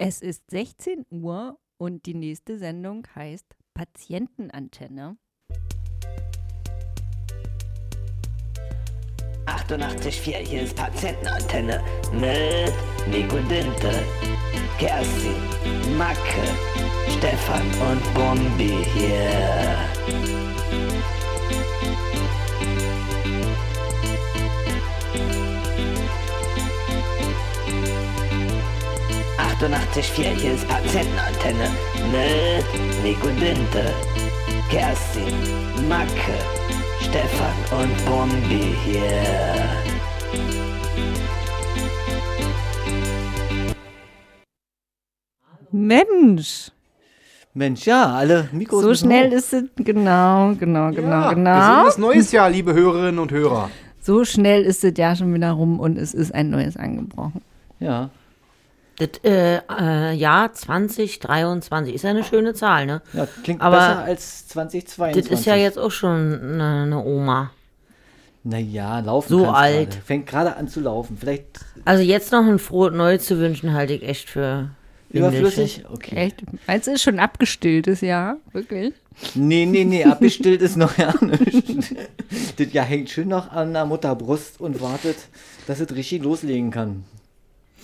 Es ist 16 Uhr und die nächste Sendung heißt Patientenantenne. 88,4, hier ist Patientenantenne mit Nico Dinte, Kerstin, Macke, Stefan und Bombi hier. 88,4, hier ist Patientenantenne mit Nico Dinte, Kerstin, Macke, Stefan und Bombi hier. Mensch, Mensch, ja, alle Mikros. so schnell hoch. ist es. Genau, genau, genau, Ja, genau. Gesundes neues Jahr, liebe Hörerinnen und Hörer. So schnell ist es ja schon wieder rum und es ist ein neues angebrochen. Ja, Das äh, äh, Jahr 2023 ist ja eine schöne Zahl, ne? ja, klingt Aber besser als 2022. Das ist ja jetzt auch schon eine, eine Oma. Naja, laufen So alt. Gerade. Fängt gerade an zu laufen. Vielleicht Also jetzt noch ein frohes Neues zu wünschen, halte ich echt für überflüssig? Okay. Echt? Meinst du, ist schon abgestilltes Jahr? Wirklich? Nee, nee, nee, abgestillt ist noch ja nicht. Das ja hängt schön noch an der Mutterbrust und wartet, dass es richtig loslegen kann.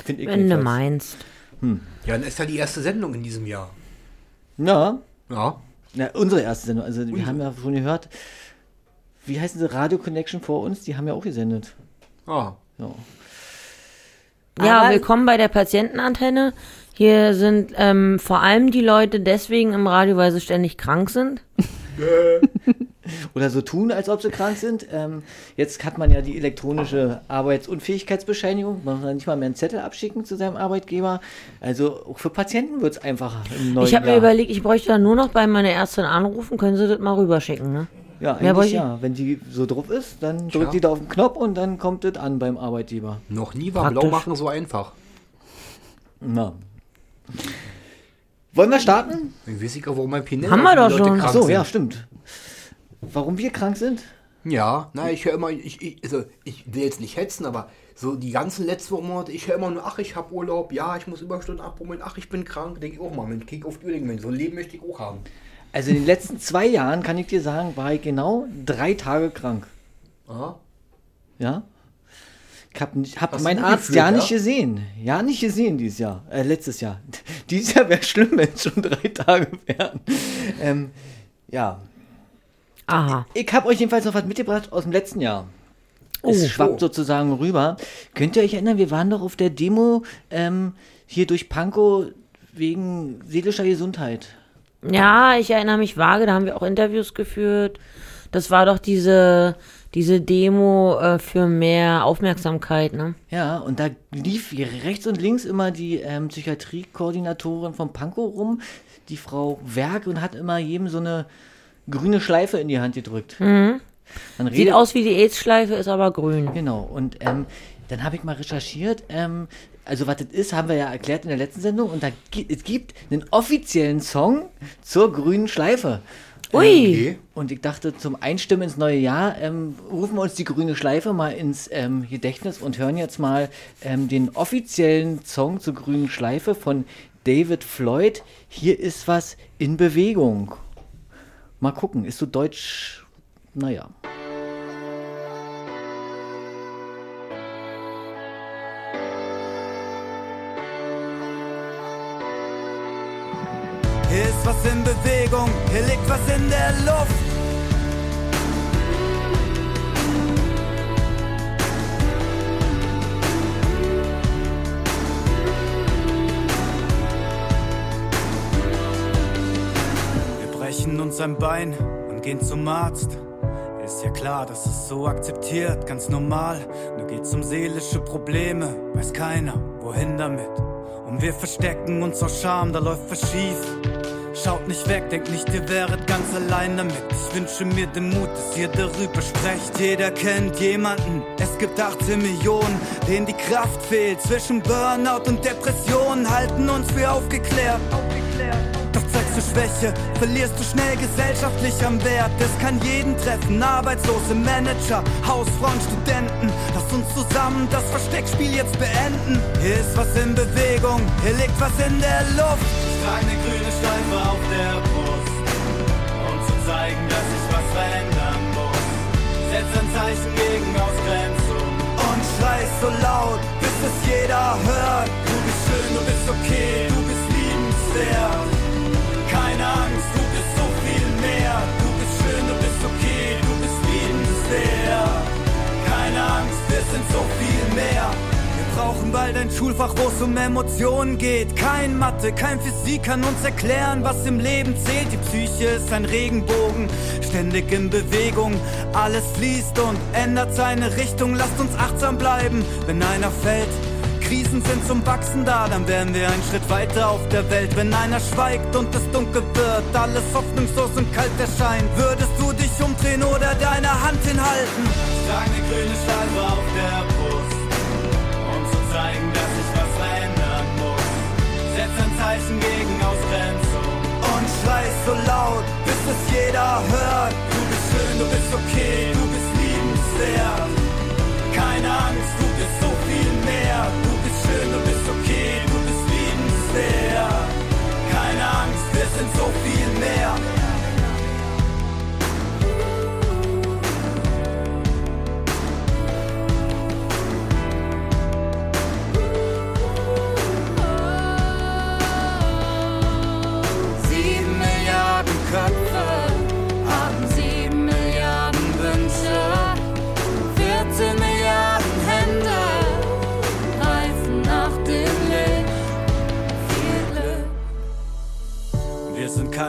Find ich Wenn du meinst. Ja, dann ist ja die erste Sendung in diesem Jahr. Ja, Ja. na, unsere erste Sendung. Also wir haben ja schon gehört, wie heißen sie, Radio Connection vor uns, die haben ja auch gesendet. Ah. Ja. Ja, Aber- willkommen bei der Patientenantenne. Hier sind ähm, vor allem die Leute deswegen im Radio, weil sie ständig krank sind. Oder so tun, als ob sie krank sind. Ähm, jetzt hat man ja die elektronische Arbeitsunfähigkeitsbescheinigung. Man muss ja nicht mal mehr einen Zettel abschicken zu seinem Arbeitgeber. Also auch für Patienten wird es einfacher im neuen Ich habe mir überlegt, ich bräuchte dann nur noch bei meiner Ärztin anrufen, können sie das mal rüberschicken, ne? Ja, eigentlich ich- ja. Wenn die so drauf ist, dann drückt Ja. die da auf den Knopf und dann kommt das an beim Arbeitgeber. Noch nie war Praktisch. Blau machen so einfach. Na. Wollen wir starten? Ich weiß nicht, warum mein Pinell Haben wir doch schon. Ach so, ja, stimmt. Warum wir krank sind? Ja, na, ich höre immer, ich, ich, also, ich will jetzt nicht hetzen, aber so die ganzen letzten Monate, ich höre immer nur, ach, ich habe Urlaub, ja, ich muss Überstunden abbummeln, ach, ich bin krank, denke ich auch mal, Mensch, kick auf die Uhr, so ein Leben möchte ich auch haben. Also in den letzten zwei Jahren, kann ich dir sagen, war ich genau drei Tage krank. Aha. Ja? Ich habe hab meinen Arzt gefühlt, ja ja? nicht gesehen. Ja, nicht gesehen dieses Jahr. Äh, letztes Jahr. Dieses Jahr wäre schlimm, wenn es schon drei Tage wären. Ähm, ja. Aha. Ich habe euch jedenfalls noch was mitgebracht aus dem letzten Jahr. Oh, es schwappt oh. sozusagen rüber. Könnt ihr euch erinnern, wir waren doch auf der Demo ähm, hier durch Pankow wegen seelischer Gesundheit. Ja, ich erinnere mich vage, da haben wir auch Interviews geführt. Das war doch diese, diese Demo äh, für mehr Aufmerksamkeit, ne? Ja, und da lief hier rechts und links immer die ähm, Psychiatriekoordinatorin von Pankow rum, die Frau Werk, und hat immer jedem so eine grüne Schleife in die Hand gedrückt. Dann Sieht aus wie die AIDS-Schleife, ist aber grün. Genau, und ähm, dann habe ich mal recherchiert, ähm, also was das ist, haben wir ja erklärt in der letzten Sendung, und da es gibt einen offiziellen Song zur grünen Schleife. Ui! Okay. Und ich dachte, zum Einstimmen ins neue Jahr ähm, rufen wir uns die grüne Schleife mal ins ähm, Gedächtnis und hören jetzt mal ähm, den offiziellen Song zur grünen Schleife von David Floyd. Hier ist was in Bewegung. Mal gucken, ist so deutsch, naja. Hier ist was in Bewegung, hier liegt was in der Luft. Brechen uns ein Bein und gehen zum Arzt. Ist ja klar, das ist so akzeptiert, ganz normal. Nur geht's um seelische Probleme, weiß keiner, wohin damit. Und wir verstecken uns aus Scham, da läuft was schief. Schaut nicht weg, denkt nicht, ihr wäret ganz allein damit. Ich wünsche mir den Mut, dass ihr darüber sprecht. Jeder kennt jemanden, es gibt 18 Millionen, denen die Kraft fehlt. Zwischen Burnout und Depression halten uns für aufgeklärt. Doch zu Schwäche, verlierst du schnell gesellschaftlich am Wert. Es kann jeden treffen, Arbeitslose, Manager, Hausfrauen, Studenten. Lass uns zusammen das Versteckspiel jetzt beenden. Hier ist was in Bewegung, hier liegt was in der Luft. Ich trage eine grüne Schleife auf der Brust, um zu zeigen, dass ich was verändern muss. Setz ein Zeichen gegen Ausgrenzung und schrei so laut, bis es jeder hört. Du bist schön, du bist okay, du bist liebenswert. Wir sind so viel mehr. Wir brauchen bald ein Schulfach, wo es um Emotionen geht. Kein Mathe, kein Physik kann uns erklären, was im Leben zählt. Die Psyche ist ein Regenbogen, ständig in Bewegung. Alles fließt und ändert seine Richtung. Lasst uns achtsam bleiben, wenn einer fällt. Krisen sind zum Wachsen da, dann wären wir einen Schritt weiter auf der Welt. Wenn einer schweigt und es dunkel wird, alles hoffnungslos und kalt erscheint, würdest du dich umdrehen oder deine Hand hinhalten? Ich trage eine grüne Schleife auf der Brust, um zu zeigen, dass ich was verändern muss. Setz ein Zeichen gegen Ausgrenzung und schrei so laut, bis es jeder hört. Du bist schön, du bist okay, du bist liebenswert. Keine Angst, du bist so viel mehr. Angst, wir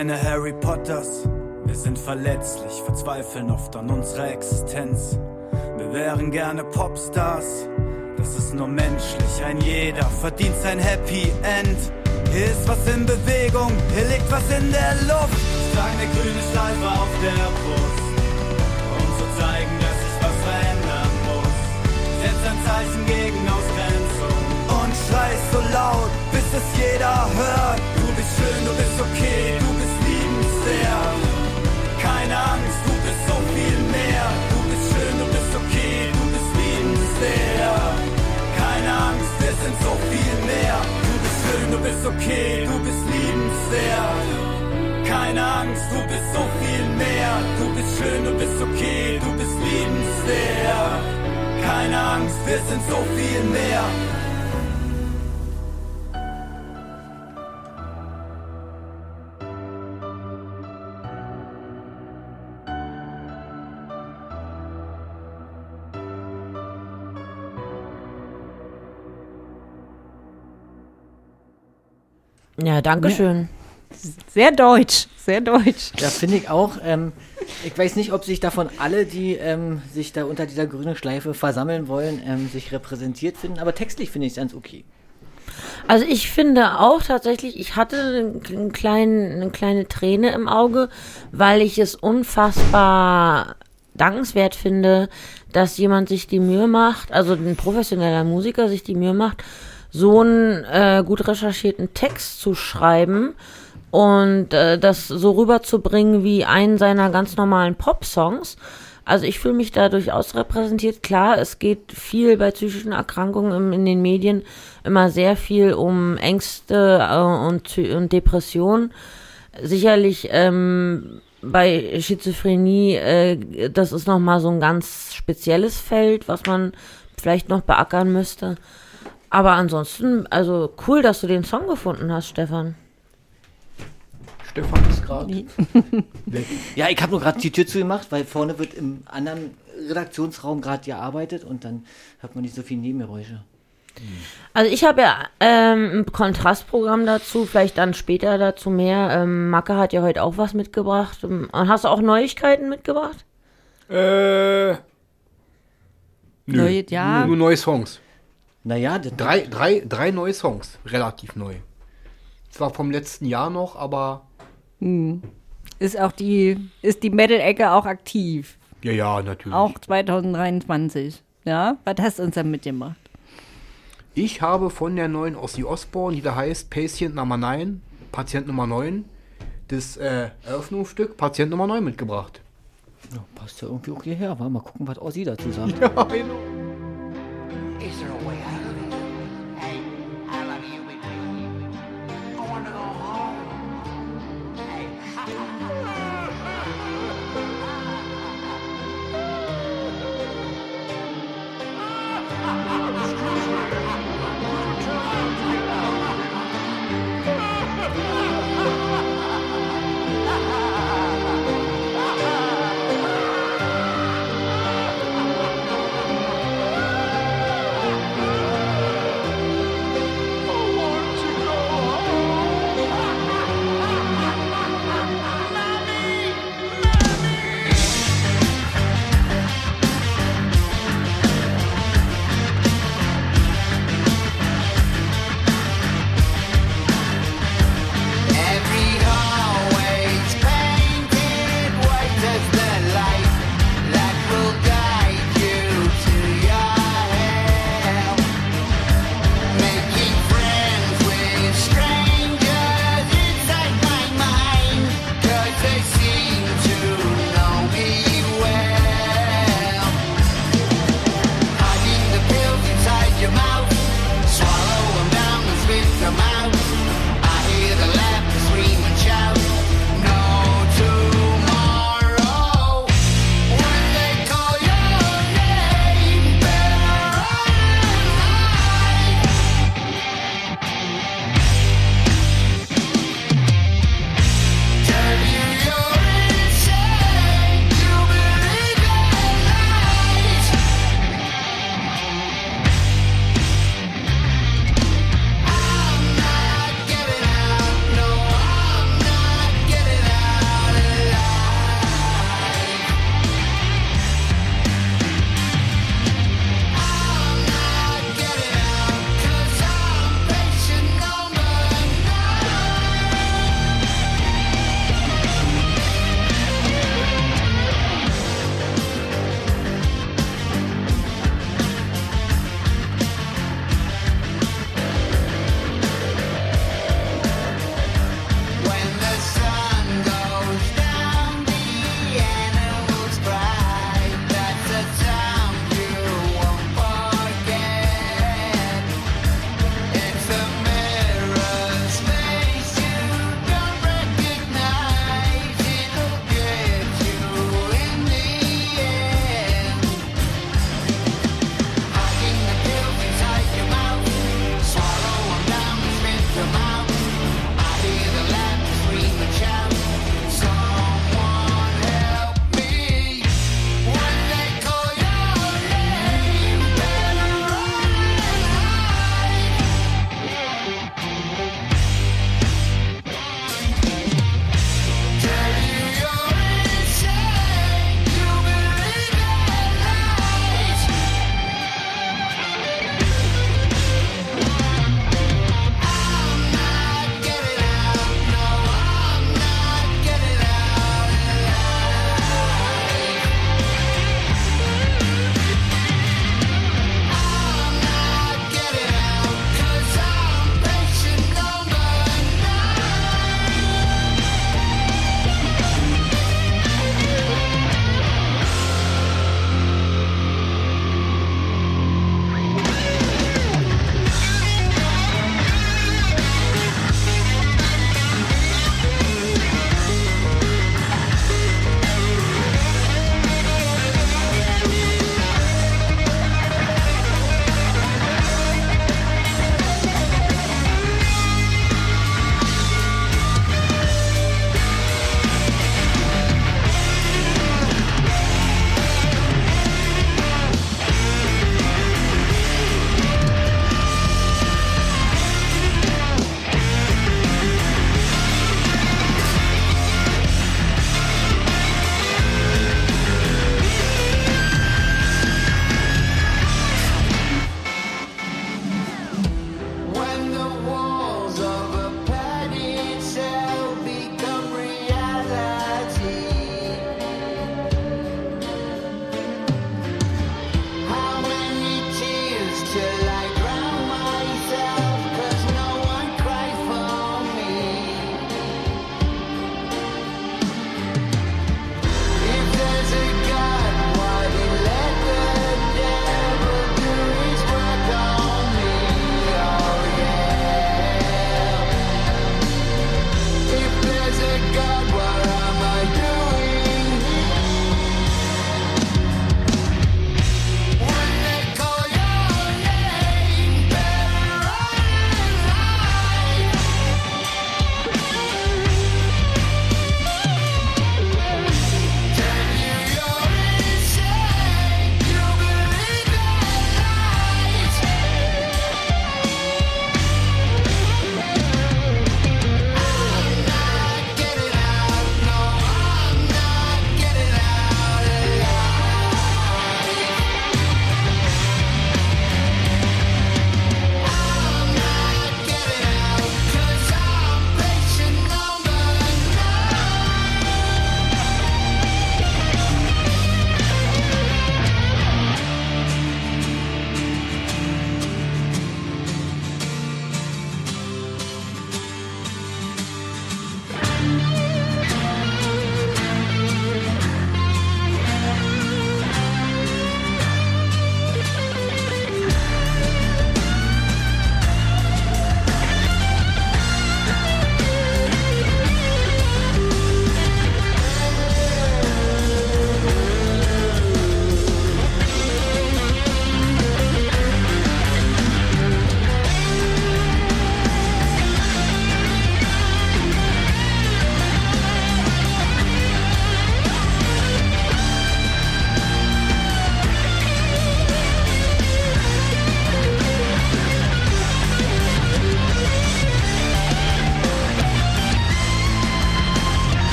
Keine Harry Potters, wir sind verletzlich, verzweifeln oft an unserer Existenz. Wir wären gerne Popstars, das ist nur menschlich, ein jeder verdient sein Happy End. Hier ist was in Bewegung, hier liegt was in der Luft. Ich trage eine grüne Schleife auf der Brust, um zu zeigen, dass ich was verändern muss. Setz ein Zeichen gegen Ausgrenzung und schrei so laut, bis es jeder hört. Du bist schön, du bist okay, Keine Angst, du bist so viel mehr. Du bist schön, du bist okay, du bist liebenswert. Keine Angst, wir sind so viel mehr. Du bist schön, du bist okay, du bist liebenswert. Keine Angst, du bist so viel mehr. Du bist schön, du bist okay, du bist liebenswert. Keine Angst, wir sind so viel mehr. Ja, danke schön. Sehr deutsch, sehr deutsch. Ja, finde ich auch. Ähm, ich weiß nicht, ob sich davon alle, die ähm, sich da unter dieser grünen Schleife versammeln wollen, ähm, sich repräsentiert finden. Aber textlich finde ich es ganz okay. Also ich finde auch tatsächlich, ich hatte einen kleinen, eine kleine Träne im Auge, weil ich es unfassbar dankenswert finde, dass jemand sich die Mühe macht, also ein professioneller Musiker sich die Mühe macht, so einen äh, gut recherchierten Text zu schreiben und äh, das so rüberzubringen wie einen seiner ganz normalen Pop-Songs. Also ich fühle mich da durchaus repräsentiert. Klar, es geht viel bei psychischen Erkrankungen im, in den Medien immer sehr viel um Ängste äh, und, und Depressionen. Sicherlich ähm, bei Schizophrenie, äh, das ist nochmal so ein ganz spezielles Feld, was man vielleicht noch beackern müsste. Aber ansonsten, also cool, dass du den Song gefunden hast, Stefan. Stefan ist gerade weg. Ja, ich habe nur gerade die Tür zugemacht, weil vorne wird im anderen Redaktionsraum gerade gearbeitet und dann hört man nicht so viel Nebengeräusche. Also ich habe ja ähm, ein Kontrastprogramm dazu, vielleicht dann später dazu mehr. Ähm, Macke hat ja heute auch was mitgebracht. Ähm, Hast du auch Neuigkeiten mitgebracht? Äh. Nö. Neue- ja. Nur, nur neue Songs. Naja, das Drei, drei, drei neue Songs. Relativ neu. Zwar vom letzten Jahr noch, aber. Ist auch die, ist die Metal-Ecke auch aktiv. Ja, ja, natürlich. Auch 2023. Ja, was hast du uns dann mitgemacht? Ich habe von der neuen Ozzy Osbourne, die da heißt Patient Nummer 9, Patient Nummer 9, das äh, Eröffnungsstück Patient Nummer 9 mitgebracht. Ja, passt ja irgendwie auch hierher. Wa? Mal gucken, was Ossi dazu sagt. Ja, genau.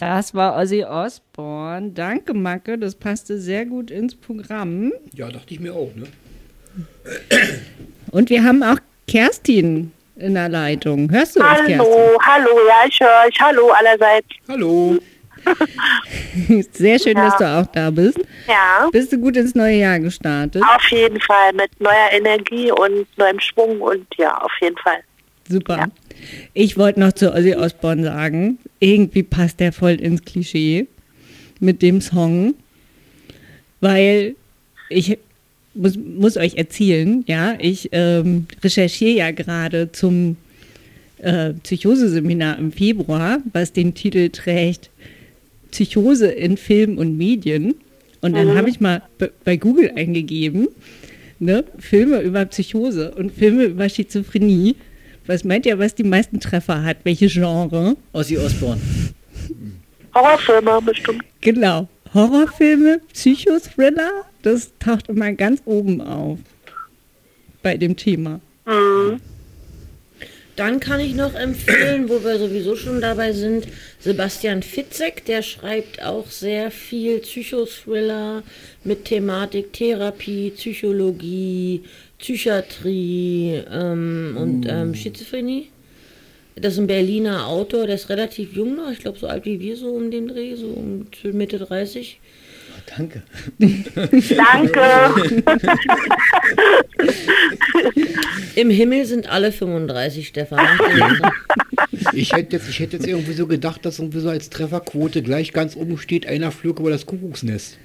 Das war Ozzy Osbourne. Danke, Macke. Das passte sehr gut ins Programm. Ja, dachte ich mir auch, ne? Und wir haben auch Kerstin in der Leitung. Hörst du uns, Kerstin? Hallo, hallo, ja, ich höre euch. Hallo allerseits. Hallo. Sehr schön, Ja. dass du auch da bist. Ja, Bist du gut ins neue Jahr gestartet? auf jeden Fall mit neuer Energie und neuem Schwung und ja, auf jeden Fall. Super. Ich wollte noch zu Ozzy Osbourne sagen, irgendwie passt der voll ins Klischee mit dem Song, weil ich muss, muss euch erzählen, ja, ich ähm, recherchiere ja gerade zum äh, Psychoseseminar im Februar, was den Titel trägt Psychose in Film und Medien. Und dann habe ich mal bei Google eingegeben, ne, Filme über Psychose und Filme über Schizophrenie. Was meint ihr, was die meisten Treffer hat? Welche Genre? Ozzy Osbourne. Horrorfilme bestimmt. Genau. Horrorfilme, Psychothriller, das taucht immer ganz oben auf bei dem Thema. Dann kann ich noch empfehlen, wo wir sowieso schon dabei sind, Sebastian Fitzek, der schreibt auch sehr viel Psychothriller mit Thematik Therapie, Psychologie, Psychiatrie ähm, und ähm, Schizophrenie. Das ist ein Berliner Autor, der ist relativ jung noch, ich glaube so alt wie wir, so um den Dreh, so um Mitte 30. Danke. Danke. Im Himmel sind alle 35, Stefan. Ich hätte jetzt, ich hätte jetzt irgendwie so gedacht, dass irgendwie so als Trefferquote gleich ganz oben steht, einer flog über das Kuckucksnest.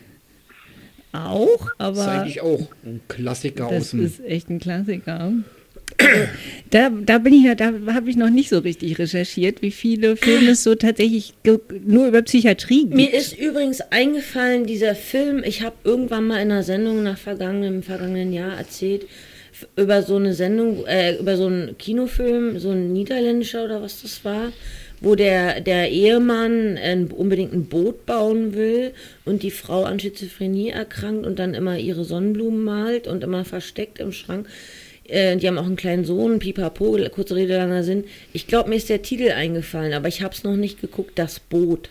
Auch, Das ist aber eigentlich auch ein Klassiker aus das dem. ist echt ein Klassiker. Da, da bin ich ja, da habe ich noch nicht so richtig recherchiert, wie viele Filme es so tatsächlich nur über Psychiatrie gibt. Mir ist übrigens eingefallen, dieser Film, ich habe irgendwann mal in einer Sendung nach vergangenem, vergangenen Jahr erzählt, über so eine Sendung, äh, über so einen Kinofilm, so ein niederländischer oder was das war, wo der, der Ehemann ein, unbedingt ein Boot bauen will und die Frau an Schizophrenie erkrankt und dann immer ihre Sonnenblumen malt und immer versteckt im Schrank. Äh, die haben auch einen kleinen Sohn, Pipapo, kurze Rede, langer Sinn. Ich glaube, mir ist der Titel eingefallen, aber ich habe es noch nicht geguckt, das Boot.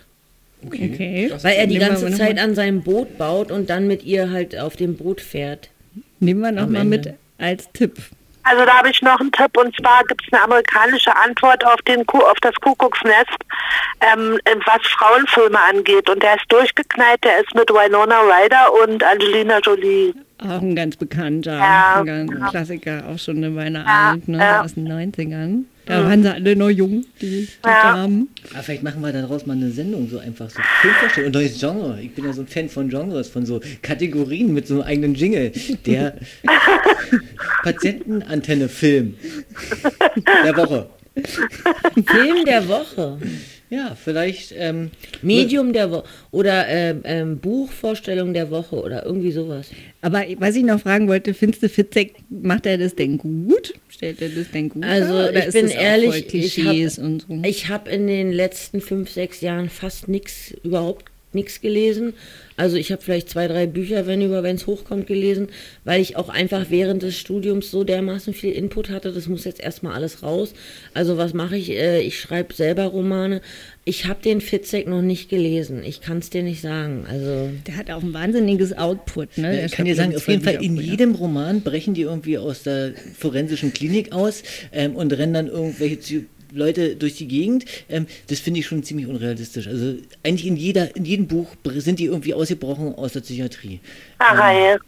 okay. Weil er die ganze Zeit an seinem Boot baut und dann mit ihr halt auf dem Boot fährt. Nehmen wir noch am mal Ende. mit als Tipp. Also da habe ich noch einen Tipp und zwar gibt es eine amerikanische Antwort auf, den, Ku- auf das Kuckucksnest, ähm, was Frauenfilme angeht. Und der ist durchgeknallt, der ist mit Winona Ryder und Angelina Jolie. Auch ein ganz bekannter, Ja, ein ganz ja. Klassiker, auch schon eine Weile Ja, alt, ne, ja. aus den 90ern. Da waren sie alle noch jung, die, die Ja. Damen. Aber vielleicht machen wir daraus mal eine Sendung, so einfach so Filmvorstellung und neues Genre. Ich bin ja so ein Fan von Genres, von so Kategorien mit so einem eigenen Jingle. Der Patientenantenne-Film der Woche. Film der Woche. Ja, vielleicht, ähm, Medium der Woche. Oder ähm, ähm, Buchvorstellung der Woche oder irgendwie sowas. Aber was ich noch fragen wollte, findest du Fitzek, macht er das denn gut? Stellt er das denn gut Also? Oder ich bin ehrlich, ich habe so? hab in den letzten fünf, sechs Jahren fast nichts, überhaupt nichts gelesen. Also ich habe vielleicht zwei, drei Bücher, wenn über, wenn es hochkommt, gelesen, weil ich auch einfach während des Studiums so dermaßen viel Input hatte, das muss jetzt erstmal alles raus. Also was mache ich? Äh, Ich schreibe selber Romane. Ich habe den Fitzek noch nicht gelesen. Ich kann es dir nicht sagen. Also Der hat auch ein wahnsinniges Output. Ne? Der Ich kann dir sagen, auf jeden Fall in jedem Roman brechen die irgendwie aus der forensischen Klinik aus ähm, und rennen dann irgendwelche Leute durch die Gegend. Ähm, das finde ich schon ziemlich unrealistisch. Also eigentlich in jeder, in jedem Buch sind die irgendwie ausgebrochen aus der Psychiatrie. Ah,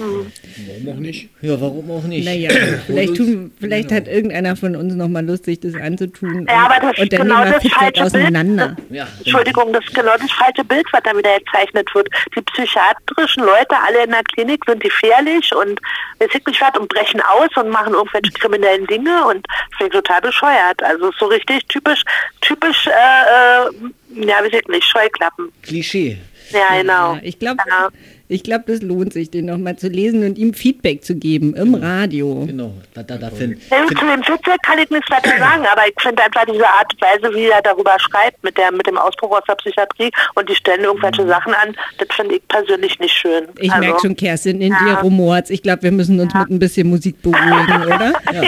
Warum auch nicht? Ja, warum auch nicht? Naja, vielleicht, tun, vielleicht hat irgendeiner von uns noch mal Lust, sich das anzutun. Ja, aber das und genau das falsche auseinander. Ja, Entschuldigung, das ist genau das falsche Bild, was da wieder gezeichnet wird. Die psychiatrischen Leute, alle in der Klinik, sind gefährlich und weiß ich nicht was und brechen aus und machen irgendwelche kriminellen Dinge und das ich total bescheuert. Also so richtig typisch, typisch, äh, äh, ja, weiß ich nicht, Scheuklappen. Klischee. Ja, genau. Ja, ich glaube, Ja. Ich glaub, das lohnt sich, den noch mal zu lesen und ihm Feedback zu geben im Radio. Genau, was da, da find, Ja, find, zu dem Fitzek kann ich nichts weiter sagen, aber ich finde einfach diese Art und Weise, wie er darüber schreibt, mit, der, mit dem Ausbruch aus der Psychiatrie und die stellen irgendwelche Sachen an, das finde ich persönlich nicht schön. Ich also, merke schon, Kerstin, in dir Ja. rumort's. Ich glaube, wir müssen uns mit ein bisschen Musik beruhigen, oder? ja.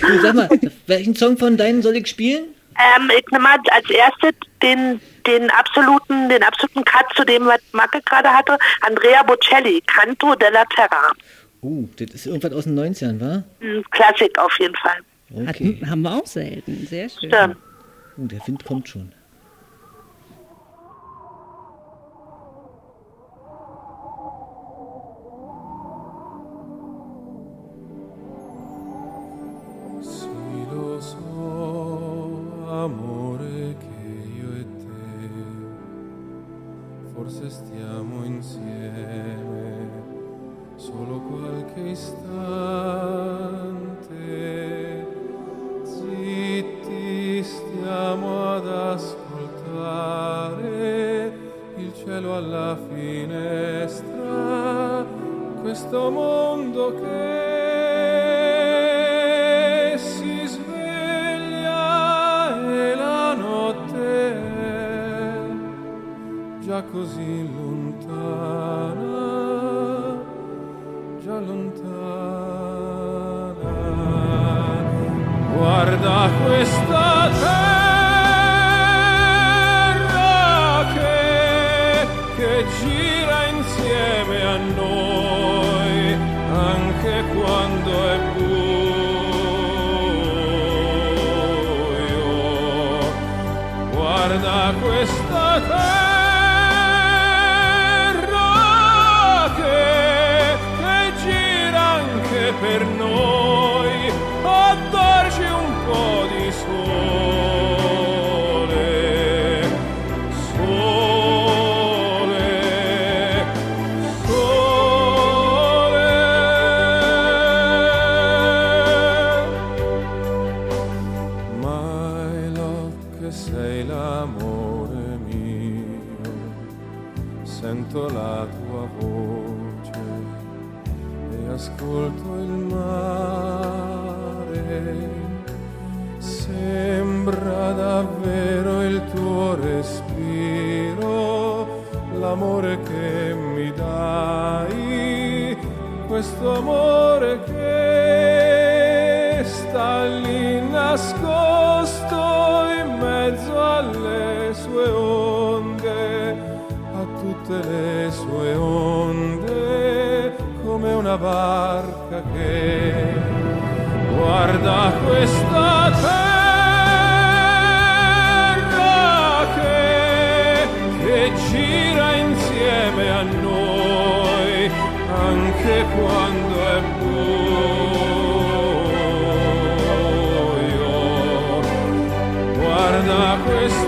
Du, sag mal, welchen Song von deinen soll ich spielen? Ähm, ich nehme mal als erstes den, den absoluten, den absoluten Cut zu dem, was Macke gerade hatte. Andrea Bocelli, Canto della Terra. Uh, das ist irgendwas aus den 90ern, wa? Ein Klassik auf jeden Fall. Okay. Hatten, haben wir auch selten. Sehr schön. Stimmt. Uh, der Wind kommt schon. Così l'amore che mi dai, questo amore che sta lì nascosto in mezzo alle sue onde, a tutte le sue onde, come una barca che guarda questa terra anche quando è buio. Guarda questa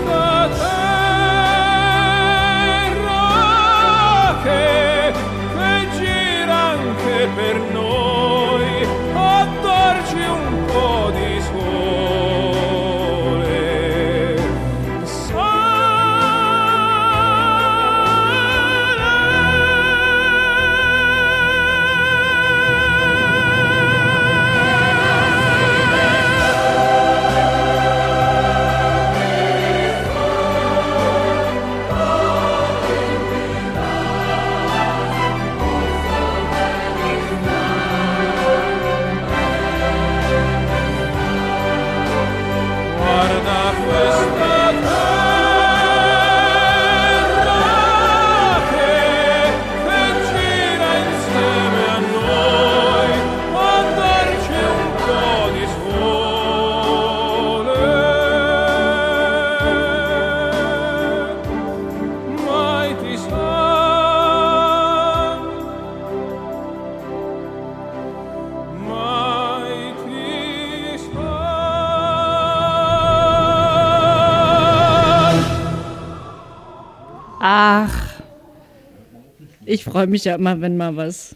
ich freue mich ja immer, wenn mal was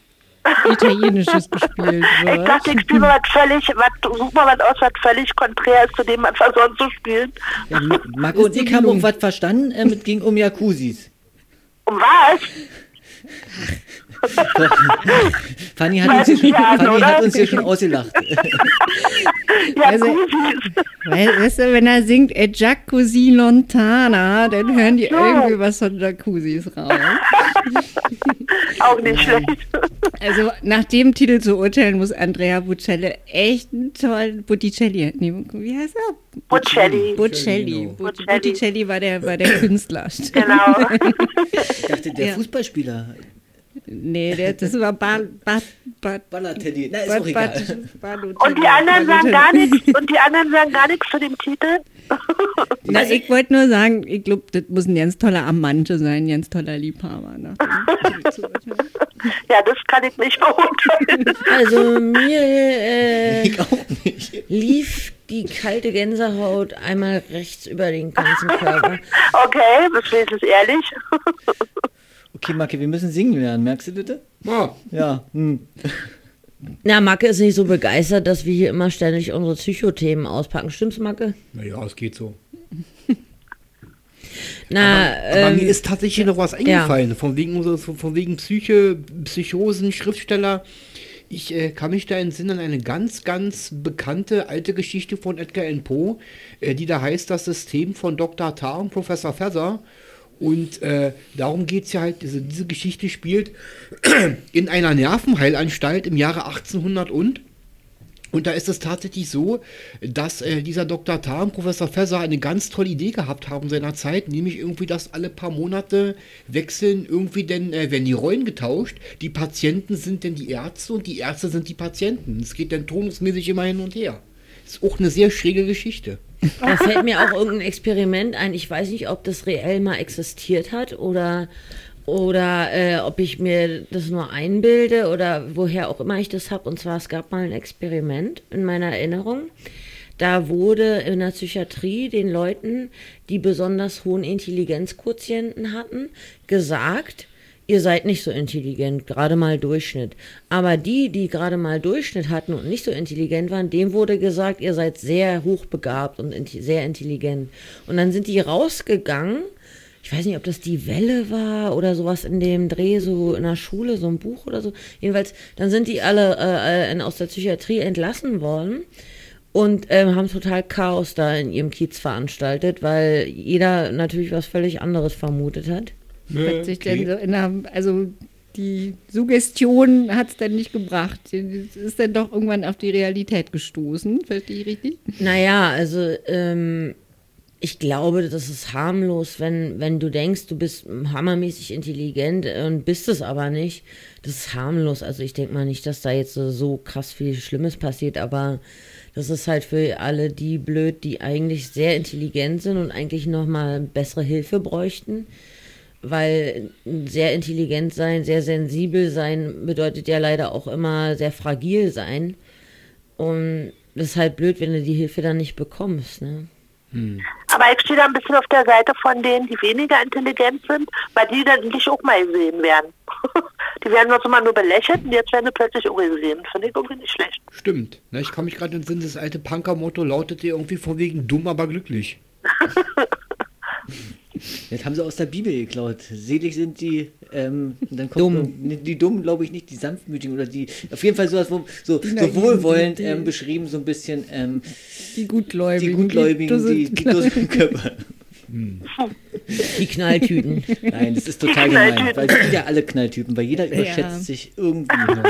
Italienisches gespielt Ich wird. dachte, ich spiele mal was völlig, was, such mal was aus, was völlig konträr ist zu dem, was wir sonst so spielen. Ja, Ma- Marco und ich haben auch was verstanden. Ähm, es ging um Jacuzzis. Um was? Fanny hat uns hier schon, Ja, Fanny oder? hat uns hier schon ausgelacht. Ja, Also- weißt du, wenn er singt E Jacuzzi Lontana, dann hören die irgendwie was von Jacuzzis raus. Auch nicht schlecht. Also nach dem Titel zu urteilen, muss Andrea Bocelli echt einen tollen Botticelli, nee, wie heißt er? Bocelli. Bocelli. Botticelli war der, war der Künstler. Genau. Ich dachte, der Ja. Fußballspieler. Nee, der, das war Bal, Bal, Bal, Ballatelli. Na, ist Bal, auch egal. Bal, Und die anderen sagen gar nichts. Und die anderen sagen gar nichts zu dem Titel. Na, ich wollte nur sagen, ich glaube, das muss ein ganz toller Amante sein, ein ganz toller Liebhaber. Ne? Ja, das kann ich nicht beurteilen. Also mir äh, Ich auch nicht. lief die kalte Gänsehaut einmal rechts über den ganzen Körper. Okay, das ist ehrlich. Okay, Macke, wir müssen singen lernen. Merkst du bitte? Ja, Ja. Hm. Na, Macke ist nicht so begeistert, dass wir hier immer ständig unsere Psychothemen auspacken. Stimmt's, Macke? naja, es geht so. Na, Aber ähm, mir ist tatsächlich noch was eingefallen, von, wegen, von wegen Psyche, Psychosen, Schriftsteller. Ich äh, kann mich da entsinnen an eine ganz, ganz bekannte alte Geschichte von Edgar Allan Poe, äh, die da heißt Das System von Dr. Tarr und Professor Feather. Und äh, darum geht es ja halt, diese, diese Geschichte spielt in einer Nervenheilanstalt im Jahre 1800 und. Und da ist es tatsächlich so, dass äh, dieser Dr. Und Professor Fesser eine ganz tolle Idee gehabt haben seiner Zeit, nämlich irgendwie, dass alle paar Monate wechseln irgendwie denn, äh, werden die Rollen getauscht. Die Patienten sind denn die Ärzte und die Ärzte sind die Patienten. Es geht dann tonusmäßig immer hin und her. Ist auch eine sehr schräge Geschichte. Da fällt mir auch irgendein Experiment ein. Ich weiß nicht, ob das reell mal existiert hat oder, oder äh, ob ich mir das nur einbilde oder woher auch immer ich das habe. Und zwar, es gab mal ein Experiment in meiner Erinnerung. Da wurde in der Psychiatrie den Leuten, die besonders hohen Intelligenzquotienten hatten, gesagt, ihr seid nicht so intelligent, gerade mal Durchschnitt. Aber die, die gerade mal Durchschnitt hatten und nicht so intelligent waren, dem wurde gesagt, ihr seid sehr hochbegabt und inti- sehr intelligent. Und dann sind die rausgegangen. Ich weiß nicht, ob das die Welle war oder sowas in dem Dreh, so in der Schule, so ein Buch oder so. Jedenfalls, dann sind die alle äh, äh, aus der Psychiatrie entlassen worden und ähm, haben total Chaos da in ihrem Kiez veranstaltet, weil jeder natürlich was völlig anderes vermutet hat. Hat sich denn so in der, also die Suggestion hat es dann nicht gebracht. Es ist dann doch irgendwann auf die Realität gestoßen. Verstehe ich richtig? Naja, also ähm, ich glaube, das ist harmlos, wenn, wenn du denkst, du bist hammermäßig intelligent und bist es aber nicht. Das ist harmlos. Also ich denke mal nicht, dass da jetzt so, so krass viel Schlimmes passiert, aber das ist halt für alle die blöd, die eigentlich sehr intelligent sind und eigentlich nochmal bessere Hilfe bräuchten. Weil sehr intelligent sein, sehr sensibel sein bedeutet ja leider auch immer sehr fragil sein. Und das ist halt blöd, wenn du die Hilfe dann nicht bekommst. Ne? Aber ich stehe da ein bisschen auf der Seite von denen, die weniger intelligent sind, weil die dann nicht auch mal gesehen werden. die werden sonst immer nur belächelt und jetzt werden sie plötzlich auch gesehen. Finde ich irgendwie nicht schlecht. Stimmt. Na, ich kann mich gerade entsinnen, das alte Punker-Motto lautete irgendwie von wegen dumm, aber glücklich. Das haben sie aus der Bibel geklaut. Selig sind die, ähm, dann kommt Dumm. noch- die Dummen, glaube ich nicht, die sanftmütigen oder die, auf jeden Fall sowas, wo, so, so wohlwollend ähm, beschrieben, so ein bisschen, ähm, Die die Gutgläubigen. Gutgläubigen, die, die Körper. Die Knalltüten. Nein, das ist total gemein, weil die sind ja alle Knalltypen, weil jeder überschätzt Ja. sich irgendwie. Und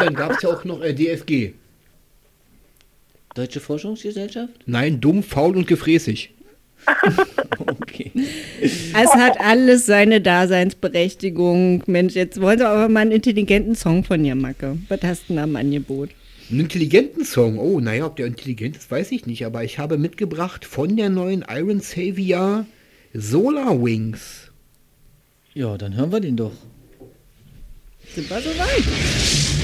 dann gab es ja auch noch äh, DFG. Deutsche Forschungsgesellschaft? Nein, dumm, faul und gefräßig. Okay. Es hat alles seine Daseinsberechtigung. Mensch, jetzt wollen sie aber mal einen intelligenten Song von dir, Macke. Was hast du denn am Angebot? Einen intelligenten Song. Oh, naja, ob der intelligent ist, weiß ich nicht. Aber ich habe mitgebracht von der neuen Iron Savior Solar Wings. Ja, dann hören wir den doch. Sind wir soweit?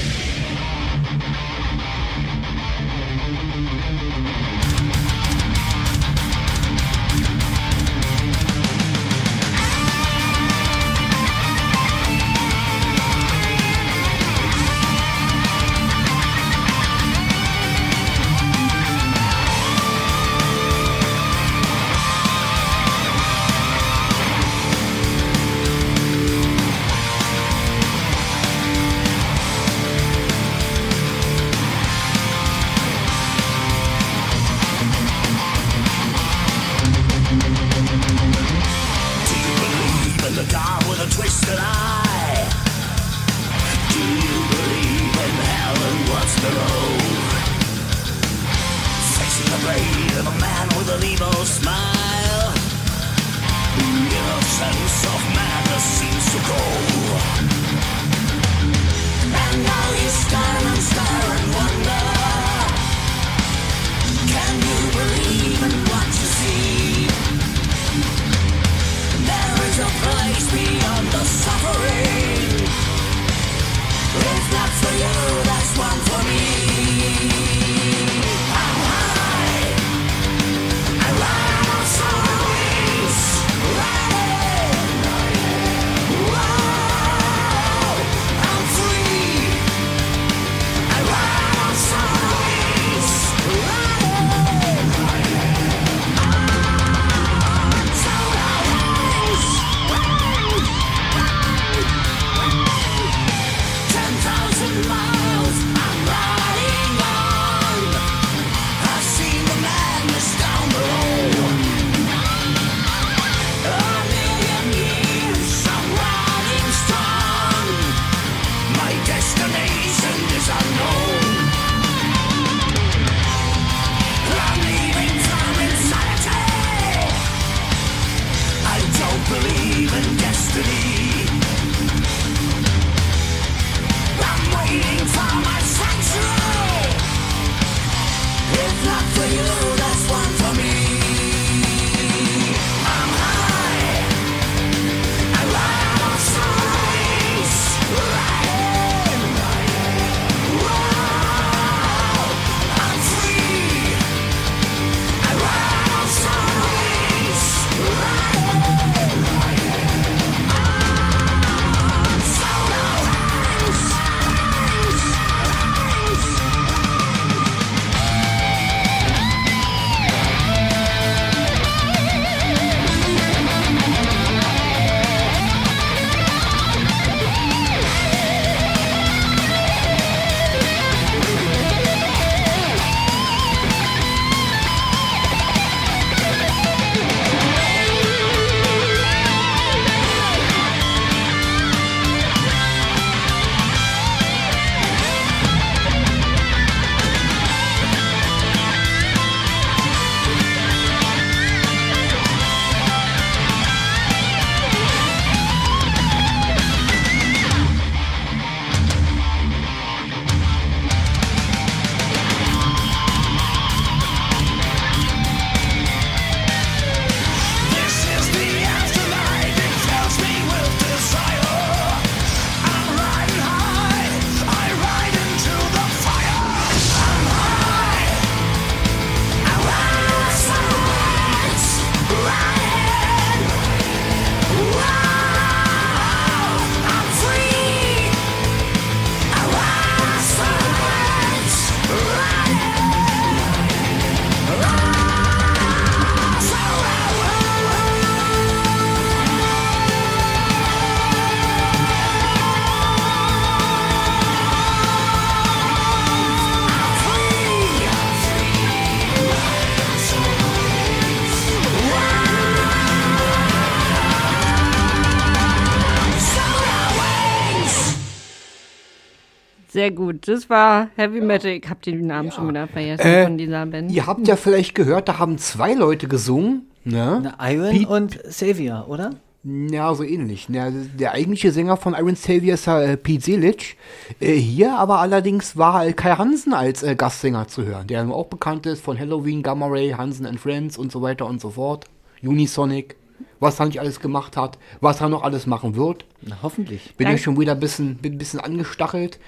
Sehr gut. Das war Heavy Metal. Ich habe den Namen schon wieder vergessen Äh, von dieser Band. Ihr habt ja vielleicht gehört, da haben zwei Leute gesungen. Ne? Na, Iron Pete- und Savior, oder? Ja, so ähnlich. Ja, der eigentliche Sänger von Iron Savior ist ja äh, Pete Selic. Äh, hier aber allerdings war äh, Kai Hansen als äh, Gastsänger zu hören, der auch bekannt ist von Halloween, Gamma Ray, Hansen and Friends und so weiter und so fort. Unisonic, was er nicht alles gemacht hat, was er noch alles machen wird. Na, hoffentlich. Bin ja Dank- schon wieder ein bisschen, bin ein bisschen angestachelt.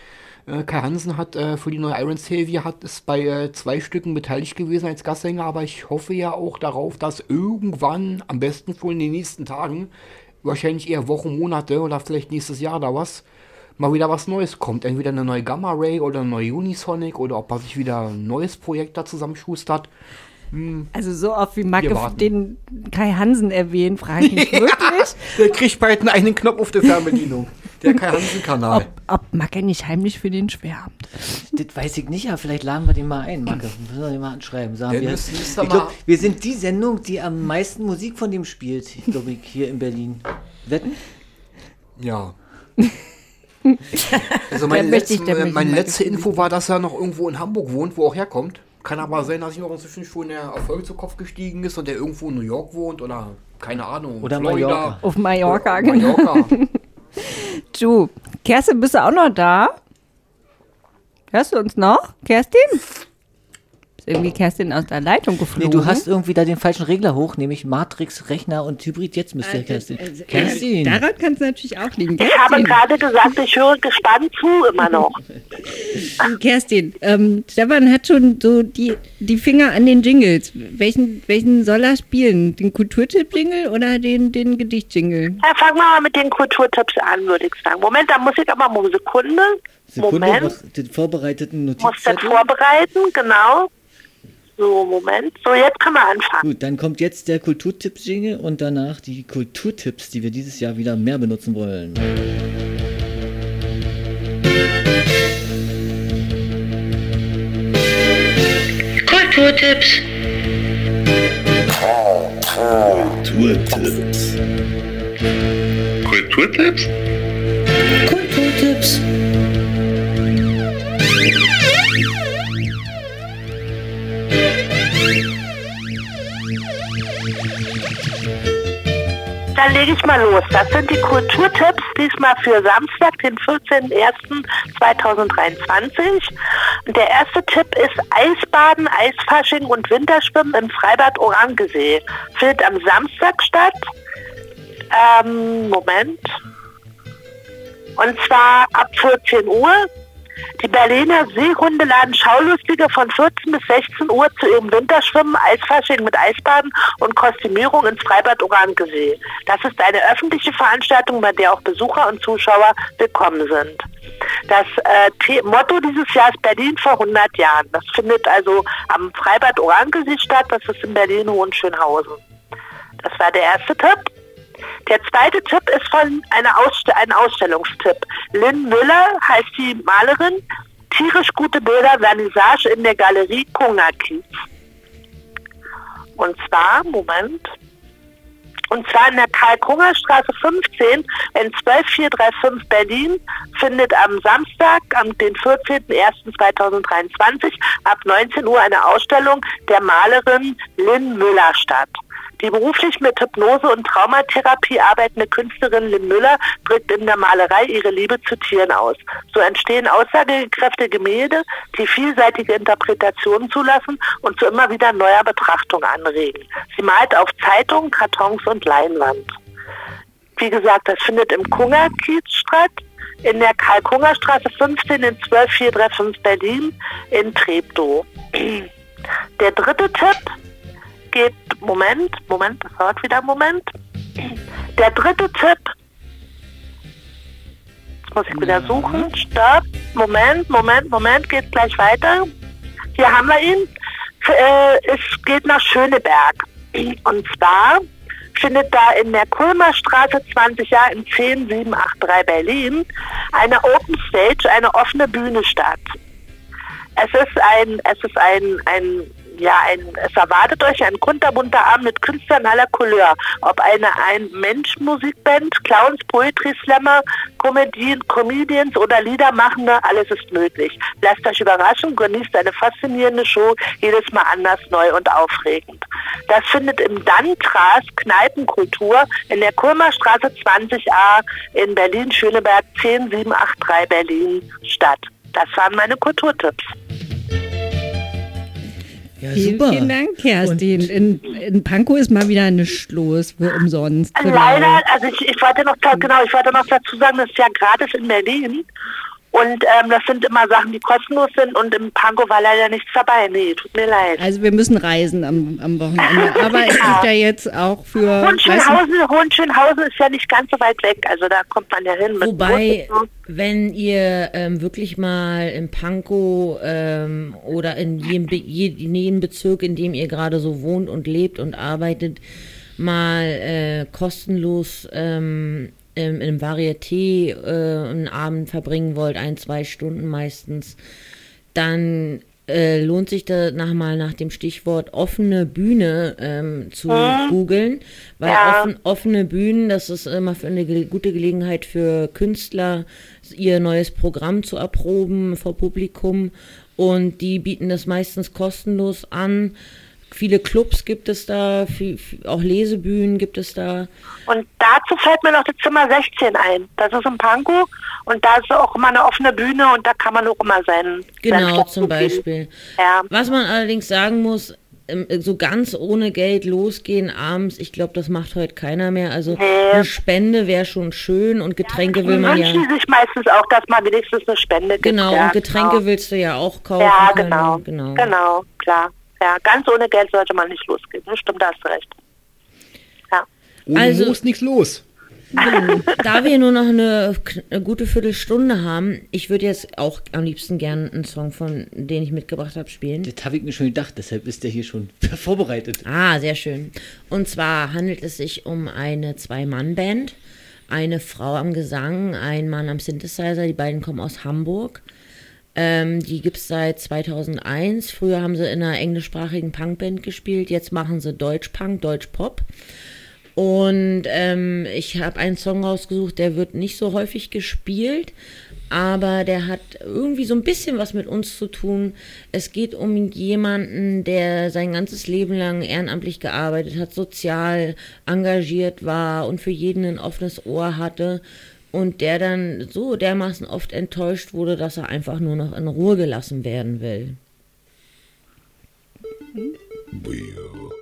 Äh, Kai Hansen hat äh, für die neue Iron Savior hat ist bei äh, zwei Stücken beteiligt gewesen als Gastsänger, aber ich hoffe ja auch darauf, dass irgendwann, am besten wohl in den nächsten Tagen, wahrscheinlich eher Wochen, Monate oder vielleicht nächstes Jahr da was, mal wieder was Neues kommt. Entweder eine neue Gamma Ray oder eine neue Unisonic oder ob er sich wieder ein neues Projekt da zusammenschustert. Also so oft wie Macke den Kai Hansen erwähnt, frage ich mich wirklich, Der kriegt bald einen Knopf auf der Fernbedienung. Der Kai Hansen-Kanal. ob, ob Macke nicht heimlich für den schwärmt. Das weiß ich nicht, aber vielleicht laden wir den mal ein, Marke. Müssen wir den mal anschreiben. Sagen wir, ich glaub, wir sind die Sendung, die am meisten Musik von dem spielt, glaube ich, hier in Berlin. Wetten? Ja. Also meine, letzte, ich meine letzte Info war, dass er noch irgendwo in Hamburg wohnt, wo er auch herkommt. Kann aber sein, dass ich noch inzwischen schon der Erfolg zu Kopf gestiegen ist und der irgendwo in New York wohnt oder keine Ahnung. Oder Mallorca. Auf Mallorca, genau. Mallorca. Du, Kerstin, bist du auch noch da? Hörst du uns noch, Kerstin? Irgendwie Kerstin aus der Leitung Nee, geflogen. du hast irgendwie da den falschen Regler hoch, nämlich Matrix, Rechner und Hybrid. Jetzt müsste Also, Kerstin. also, Kerstin. Daran kann es natürlich auch liegen. Ich habe Kerstin, gerade gesagt, ich höre gespannt zu, immer noch. Kerstin ähm, Stefan hat schon so die, die Finger an den Jingles. Welchen, welchen soll er spielen? Den Kulturtipp-Jingle oder den, den Gedicht-Jingle? Ja, fangen wir mal mit den Kulturtipps an, würde ich sagen. Moment, da muss ich aber mal Sekunde. Sekunde, Moment, was, den vorbereiteten muss das Notizzettel. vorbereiten, genau. So, Moment. So, jetzt können wir anfangen. Gut, dann kommt jetzt der Kulturtipps-Jingle und danach die Kulturtipps, die wir dieses Jahr wieder mehr benutzen wollen. Kulturtipps. Kulturtipps? Kulturtipps. Dann lege ich mal los. Das sind die Kulturtipps diesmal für Samstag, den 14.01.2023. Und Der erste Tipp ist Eisbaden, Eisfasching und Winterschwimmen im Freibad Orangesee. Findet am Samstag statt. Ähm, Moment. Und zwar ab 14 Uhr. Die Berliner Seehunde laden Schaulustige von 14 bis 16 Uhr zu ihrem Winterschwimmen, Eisfasching mit Eisbaden und Kostümierung ins Freibad Orangesee. Das ist eine öffentliche Veranstaltung, bei der auch Besucher und Zuschauer willkommen sind. Das äh, Motto dieses Jahr ist Berlin vor 100 Jahren. Das findet also am Freibad Orangesee statt. Das ist in Berlin-Hohenschönhausen. Das war der erste Tipp. Der zweite Tipp ist von einer Ausst ein Ausstellungstipp. Lynn Müller heißt die Malerin. Tierisch gute Bilder, Vernissage in der Galerie Kungerkiez. Und zwar, Moment, und zwar in der Karl-Krunger-Straße 15 in 12435 Berlin findet am Samstag, am den 14.01.2023 ab 19 Uhr eine Ausstellung der Malerin Lynn Müller statt. Die beruflich mit Hypnose und Traumatherapie arbeitende Künstlerin Lynn Müller drückt in der Malerei ihre Liebe zu Tieren aus. So entstehen aussagekräftige Gemälde, die vielseitige Interpretationen zulassen und zu immer wieder neuer Betrachtung anregen. Sie malt auf Zeitungen, Kartons und Leinwand. Wie gesagt, das findet im Kungerkiez statt, in der Karl-Kunger-Straße 15 in 12435 Berlin in Treptow. Der dritte Tipp geht, Moment, Moment, das dauert wieder einen Moment. Der dritte Tipp, jetzt muss ich wieder suchen, stopp, Moment, Moment, Moment, geht gleich weiter. Hier haben wir ihn. Äh, es geht nach Schöneberg. Und zwar findet da in der Kulmer Straße 20 Jahre in 10783 Berlin eine Open Stage, eine offene Bühne statt. Es ist ein, es ist ein, ein ja, ein, es erwartet euch ein kunterbunter Abend mit Künstlern aller Couleur. Ob eine Ein-Mensch-Musikband, Clowns, Poetry Slammer, Comedien, Comedians oder Liedermachende, alles ist möglich. Lasst euch überraschen, genießt eine faszinierende Show, jedes Mal anders, neu und aufregend. Das findet im Dantras Kneipenkultur in der Kulmer Straße 20a in Berlin-Schöneberg 10783 Berlin statt. Das waren meine Kulturtipps. Ja, Vielen, super. vielen Dank, Kerstin. In, in Pankow ist mal wieder nichts los, wo umsonst. Leider, also ich, ich wollte noch genau, ich wollte noch dazu sagen, das ist ja gratis in Berlin. Und ähm, das sind immer Sachen, die kostenlos sind und im Pankow war leider nichts dabei. Nee, tut mir leid. Also wir müssen reisen am, am Wochenende. Aber es gibt ja jetzt auch für... Hohenschönhausen, Hohenschönhausen ist ja nicht ganz so weit weg, also da kommt man ja hin. Mit Wobei, wenn ihr ähm, wirklich mal in Pankow ähm, oder in jedem, Be je- in jedem Bezirk, in dem ihr gerade so wohnt und lebt und arbeitet, mal äh, kostenlos ähm, im, im Varieté äh, einen Abend verbringen wollt, ein, zwei Stunden meistens, dann äh, lohnt sich da nach mal nach dem Stichwort offene Bühne ähm, zu googeln, weil Ja. offen, offene Bühnen, das ist immer für eine ge gute Gelegenheit für Künstler, ihr neues Programm zu erproben vor Publikum und die bieten das meistens kostenlos an. Viele Clubs gibt es da, viel, viel, auch Lesebühnen gibt es da. Und dazu fällt mir noch das Zimmer 16 ein. Das ist in Pankow und da ist auch immer eine offene Bühne und da kann man auch immer sein. Genau, zum. Beispiel. Ja. Was man allerdings sagen muss, ähm, so ganz ohne Geld losgehen abends, ich glaube, das macht heute keiner mehr. Also Nee. eine Spende wäre schon schön und Getränke will Die man ja. sich meistens auch, dass man wenigstens eine Spende gibt. Genau, ja, und Getränke genau. willst du ja auch kaufen. Ja, können. genau. genau. Genau, klar. Ja, ganz ohne Geld sollte man nicht losgehen. Ne? Stimmt, da hast du recht. Ja. Ohne Also- Moos nichts los. Da wir nur noch eine, eine gute Viertelstunde haben, ich würde jetzt auch am liebsten gerne einen Song von den ich mitgebracht habe spielen. Das habe ich mir schon gedacht, deshalb ist der hier schon vorbereitet. Ah, sehr schön. Und zwar handelt es sich um eine Zwei-Mann-Band. Eine Frau am Gesang, ein Mann am Synthesizer. Die beiden kommen aus Hamburg. Ähm, die gibt es seit 2001. Früher haben sie in einer englischsprachigen Punkband gespielt. Jetzt machen sie Deutsch-Punk, Deutsch-Pop. Und ähm, ich habe einen Song rausgesucht, der wird nicht so häufig gespielt, aber der hat irgendwie so ein bisschen was mit uns zu tun. Es geht um jemanden, der sein ganzes Leben lang ehrenamtlich gearbeitet hat, sozial engagiert war und für jeden ein offenes Ohr hatte und der dann so dermaßen oft enttäuscht wurde, dass er einfach nur noch in Ruhe gelassen werden will. Niemals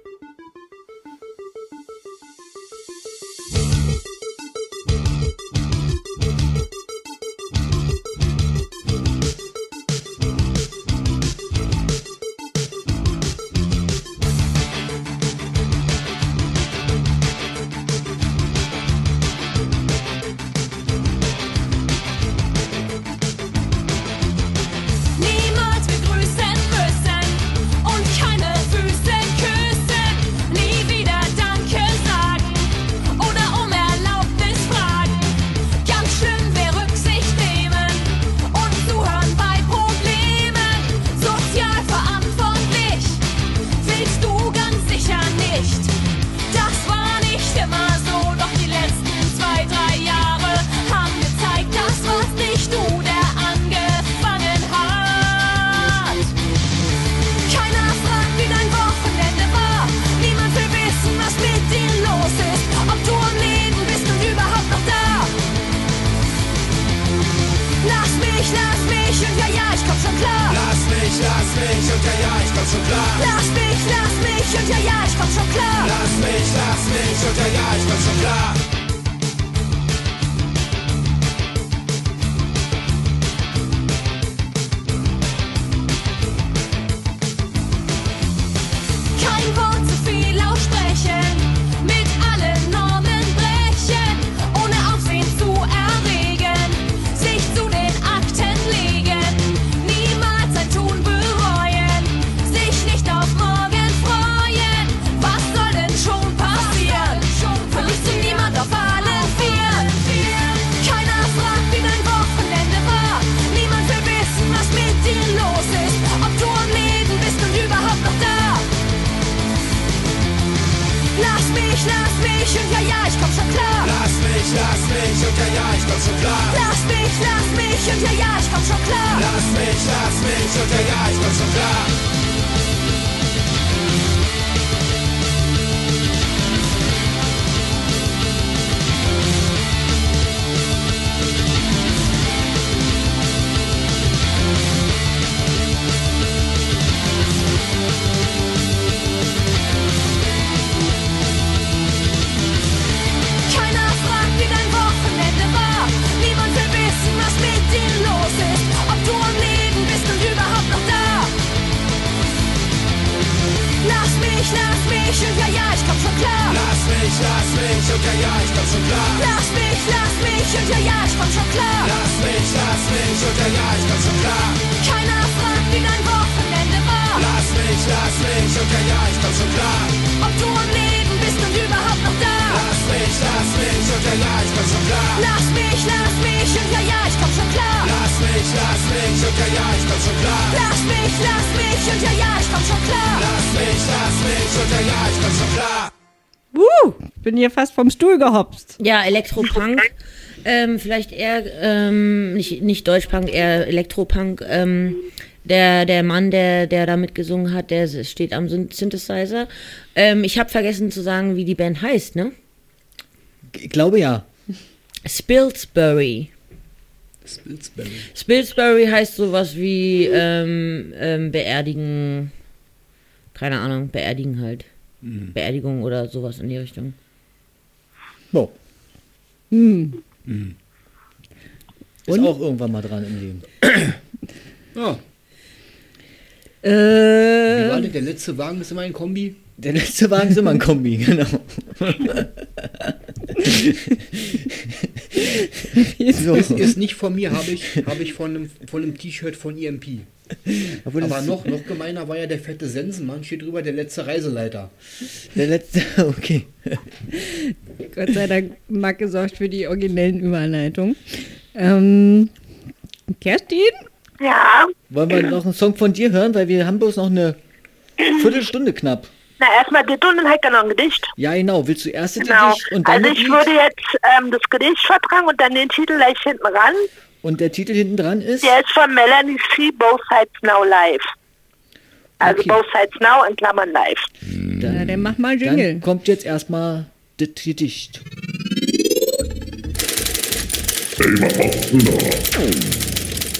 mich, lass mich und ja, ja, ich komm schon klar. Lass mich, lass mich und ja, ja, ich komm schon klar. Uh, bin hier fast vom Stuhl gehopst. Ja, Elektropunk. ähm, vielleicht eher, ähm, nicht, nicht Deutschpunk, eher Elektropunk. Ähm, der, der Mann, der, der damit gesungen hat, der steht am Syn- Synthesizer. Ähm, ich habe vergessen zu sagen, wie die Band heißt, ne? Ich glaube ja. Spilsbury. Spilsbury. Spilsbury heißt sowas wie ähm, ähm, beerdigen. Keine Ahnung, beerdigen halt. Beerdigung oder sowas in die Richtung. Bo. Hm. Ist auch irgendwann mal dran im Leben. Ja. Wie Äh, war denn der letzte Wagen? Ist immer ein Kombi? Der letzte Wagen ist immer ein Kombi, genau. so. Ist, ist nicht von mir, habe ich, hab ich von einem, von einem T-Shirt von EMP. Das Aber noch, noch gemeiner war ja der fette Sensenmann, steht drüber, der letzte Reiseleiter. Der letzte, okay. Gott sei Dank Marc gesorgt für die originellen Überleitungen. Ähm, Kerstin? Ja, Wollen wir noch einen Song von dir hören, weil wir haben bloß noch eine Viertelstunde knapp. Na erstmal die und dann halt noch ein Gedicht. Ja, genau. Willst du erst das Genau. Gedicht und dann Also das ich würde jetzt ähm, das Gedicht vertragen und dann den Titel gleich hinten ran. Und der Titel hinten dran ist? Der ist von Melanie C. Both Sides Now Live. Also Okay. Both Sides Now in Klammern live. Ja, dann mach mal Jingle. Dann kommt jetzt erstmal das Gedicht.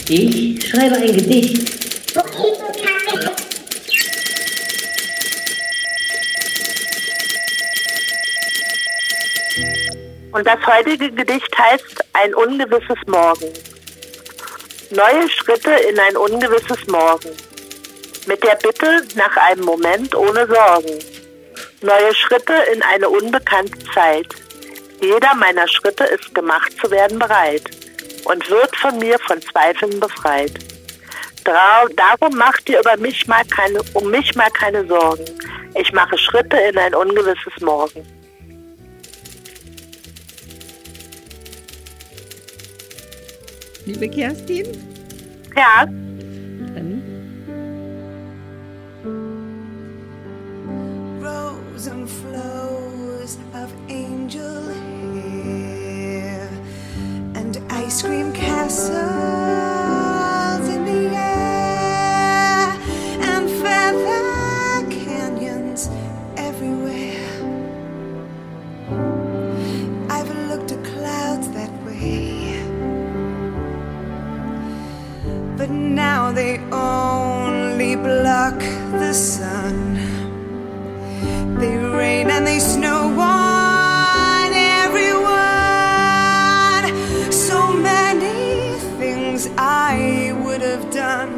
Ich schreibe ein Gedicht. Und das heutige Gedicht heißt Ein ungewisses Morgen. Neue Schritte in ein ungewisses Morgen. Mit der Bitte nach einem Moment ohne Sorgen. Neue Schritte in eine unbekannte Zeit. Jeder meiner Schritte ist gemacht zu werden bereit und wird von mir von Zweifeln befreit. Darum macht ihr über mich mal keine, um mich mal keine Sorgen. Ich mache Schritte in ein ungewisses Morgen. Liebe Kerstin? Ja, Dann rows and flows of angel hair and ice cream castles now they only block the sun. They rain and they snow on everyone. So many things I would have done,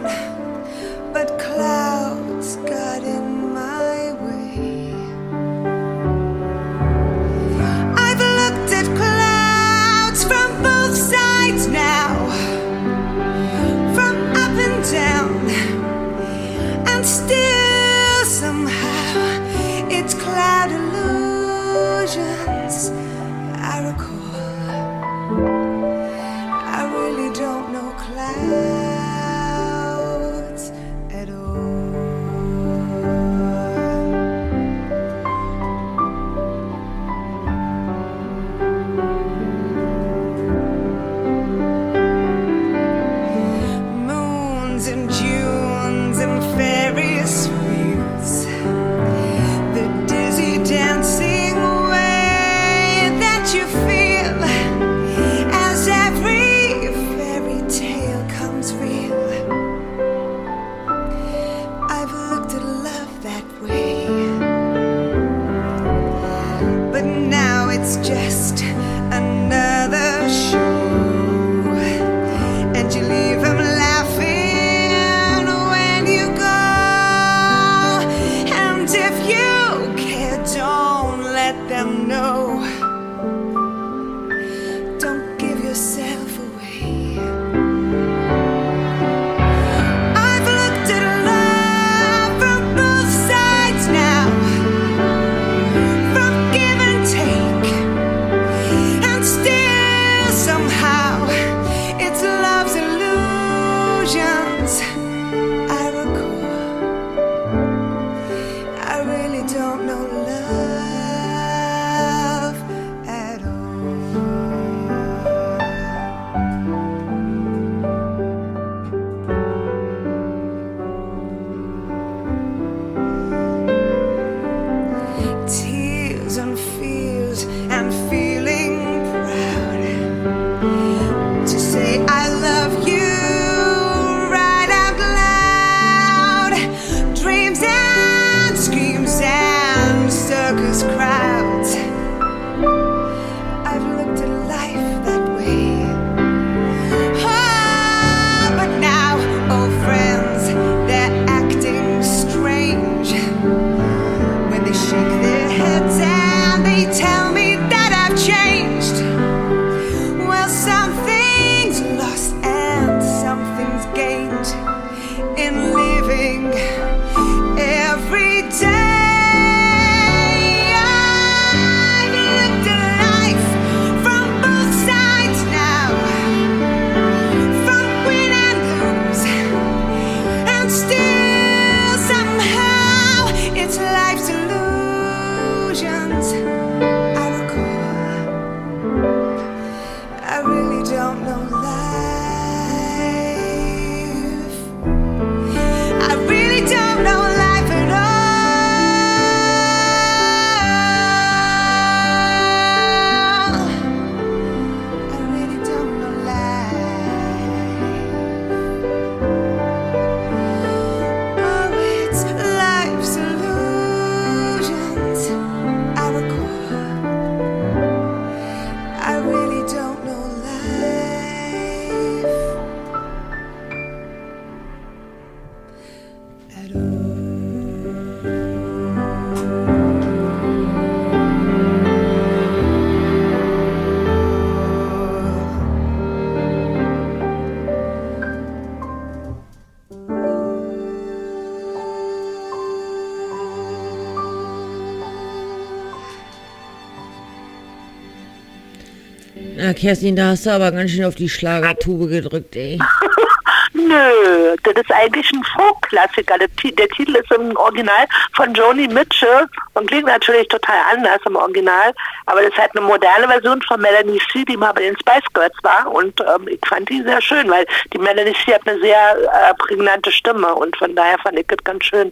Kerstin, da hast du aber ganz schön auf die Schlagertube gedrückt, ey. Nö, das ist eigentlich ein Folk-Klassiker. Der, der Titel ist im Original von Joni Mitchell und klingt natürlich total anders im Original, aber das ist halt eine moderne Version von Melanie C., die mal bei den Spice Girls war und ähm, ich fand die sehr schön, weil die Melanie C. hat eine sehr äh, prägnante Stimme und von daher fand ich das ganz schön.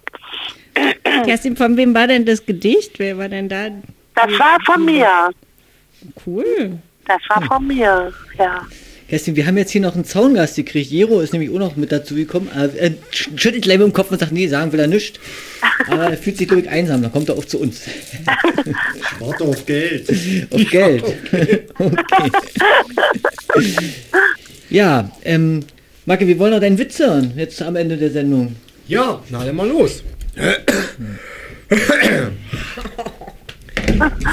Kerstin, von wem war denn das Gedicht? Wer war denn da? Das war von mir. Cool. Das war von mir, ja. Kerstin, wir haben jetzt hier noch einen Zaungast gekriegt. Jero ist nämlich auch noch mit dazu gekommen. Er äh, sch- schüttelt gleich mit dem Kopf und sagt, nee, sagen will er nicht. Aber er fühlt sich, glaube ich, einsam. Dann kommt er auch zu uns. Warte auf Geld. Auf Geld. okay. Ja, ähm, Marke, wir wollen noch deinen Witz hören, jetzt am Ende der Sendung. Ja, na dann mal los.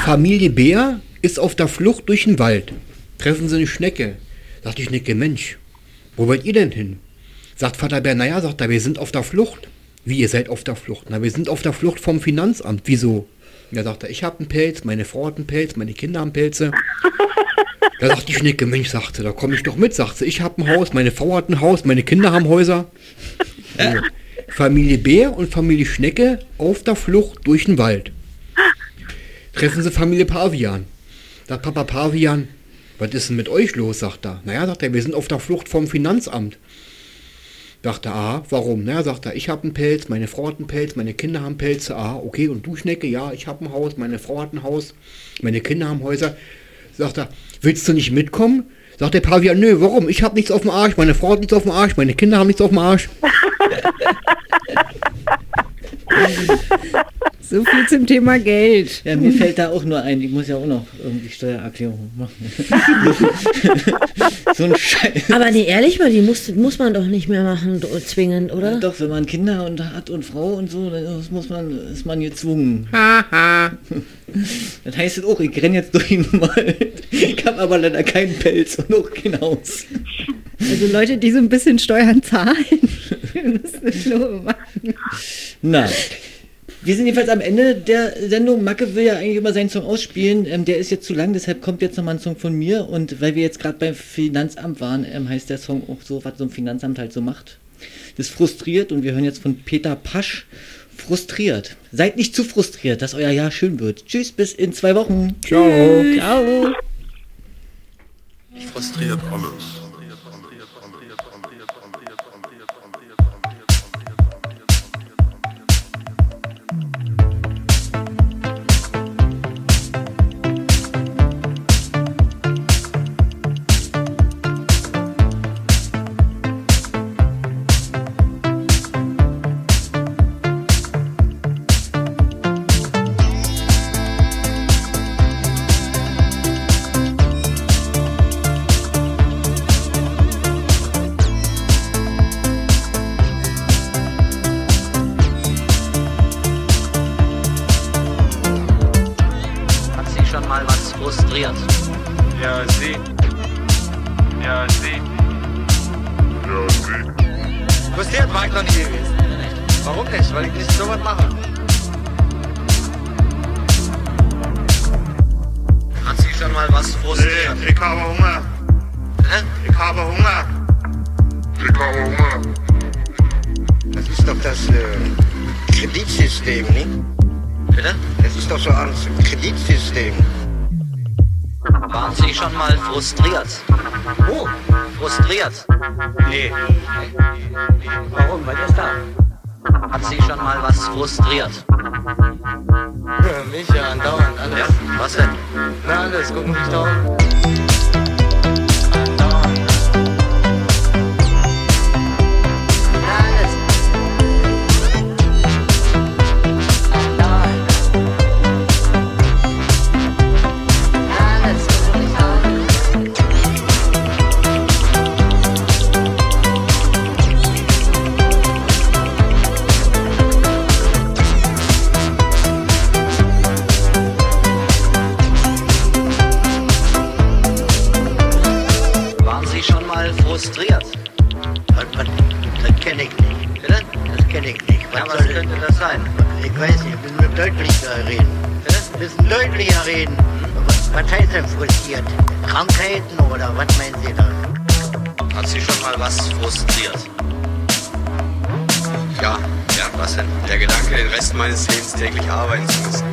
Familie Bär ist auf der Flucht durch den Wald. Treffen sie eine Schnecke. Sagt die Schnecke, Mensch, wo wollt ihr denn hin? Sagt Vater Bär, naja, sagt er, wir sind auf der Flucht. Wie, ihr seid auf der Flucht? Na, wir sind auf der Flucht vom Finanzamt. Wieso? Ja, sagt er, ich habe einen Pelz, meine Frau hat einen Pelz, meine Kinder haben Pelze. Da sagt die Schnecke, Mensch, sagt sie, da komme ich doch mit, sagt sie, ich habe ein Haus, meine Frau hat ein Haus, meine Kinder haben Häuser. So. Familie Bär und Familie Schnecke auf der Flucht durch den Wald. Treffen sie Familie Pavian. Sagt Papa Pavian, was ist denn mit euch los, sagt er. Naja, sagt er, wir sind auf der Flucht vom Finanzamt. Sagt er, ah, warum? Naja, sagt er, ich habe einen Pelz, meine Frau hat einen Pelz, meine Kinder haben Pelze. Ah, okay, und du Schnecke? Ja, ich habe ein Haus, meine Frau hat ein Haus, meine Kinder haben Häuser. Sagt er, willst du nicht mitkommen? Sagt der Pavian, nö, warum? Ich habe nichts auf dem Arsch, meine Frau hat nichts auf dem Arsch, meine Kinder haben nichts auf dem Arsch. So viel zum Thema Geld. Ja, mir fällt da auch nur ein, ich muss ja auch noch irgendwie Steuererklärung machen. so ein Scheiß. Aber nee, ehrlich mal, die muss, muss man doch nicht mehr machen, zwingend, oder? Doch, wenn man Kinder und hat und Frau und so, dann das muss man, ist man gezwungen. das heißt es auch, ich renne jetzt durch den Wald. Ich habe aber leider keinen Pelz und auch kein Haus. Also Leute, die so ein bisschen Steuern zahlen, müssen das nur machen. Na, wir sind jedenfalls am Ende der Sendung. Macke will ja eigentlich immer seinen Song ausspielen. Ähm, der ist jetzt zu lang, deshalb kommt jetzt nochmal ein Song von mir. Und weil wir jetzt gerade beim Finanzamt waren, ähm, heißt der Song auch so, was so ein Finanzamt halt so macht. Das frustriert und wir hören jetzt von Peter Pasch. Frustriert. Seid nicht zu frustriert, dass euer Jahr schön wird. Tschüss, bis in zwei Wochen. Ciao. Ciao. Mich frustriert alles. Das das äh, Kreditsystem, nicht? Bitte? Das ist doch so ein Kreditsystem. Waren Sie schon mal frustriert? Oh, Frustriert? nee. Warum? Was ist da? Hat Sie schon mal was frustriert? Ja, mich ja, andauernd alles. Ja, was denn? Na, alles, guck mich da um. Krankheiten oder was meinen Sie da? Hat Sie schon mal was frustriert? Ja, ja, was denn? Der Gedanke, den Rest meines Lebens täglich arbeiten zu müssen.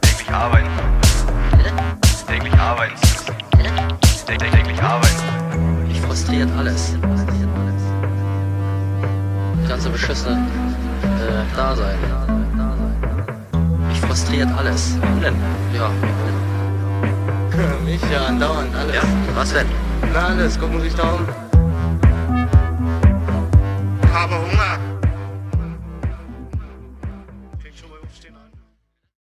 Täglich arbeiten. Täglich arbeiten zu müssen. Täglich, täglich arbeiten. Mich frustriert alles. Das ganze beschissene äh, Dasein. Mich frustriert alles. Warum denn? Ja. Mich ja andauernd alles. Ja, was denn? Na alles, gucken Sie sich da um.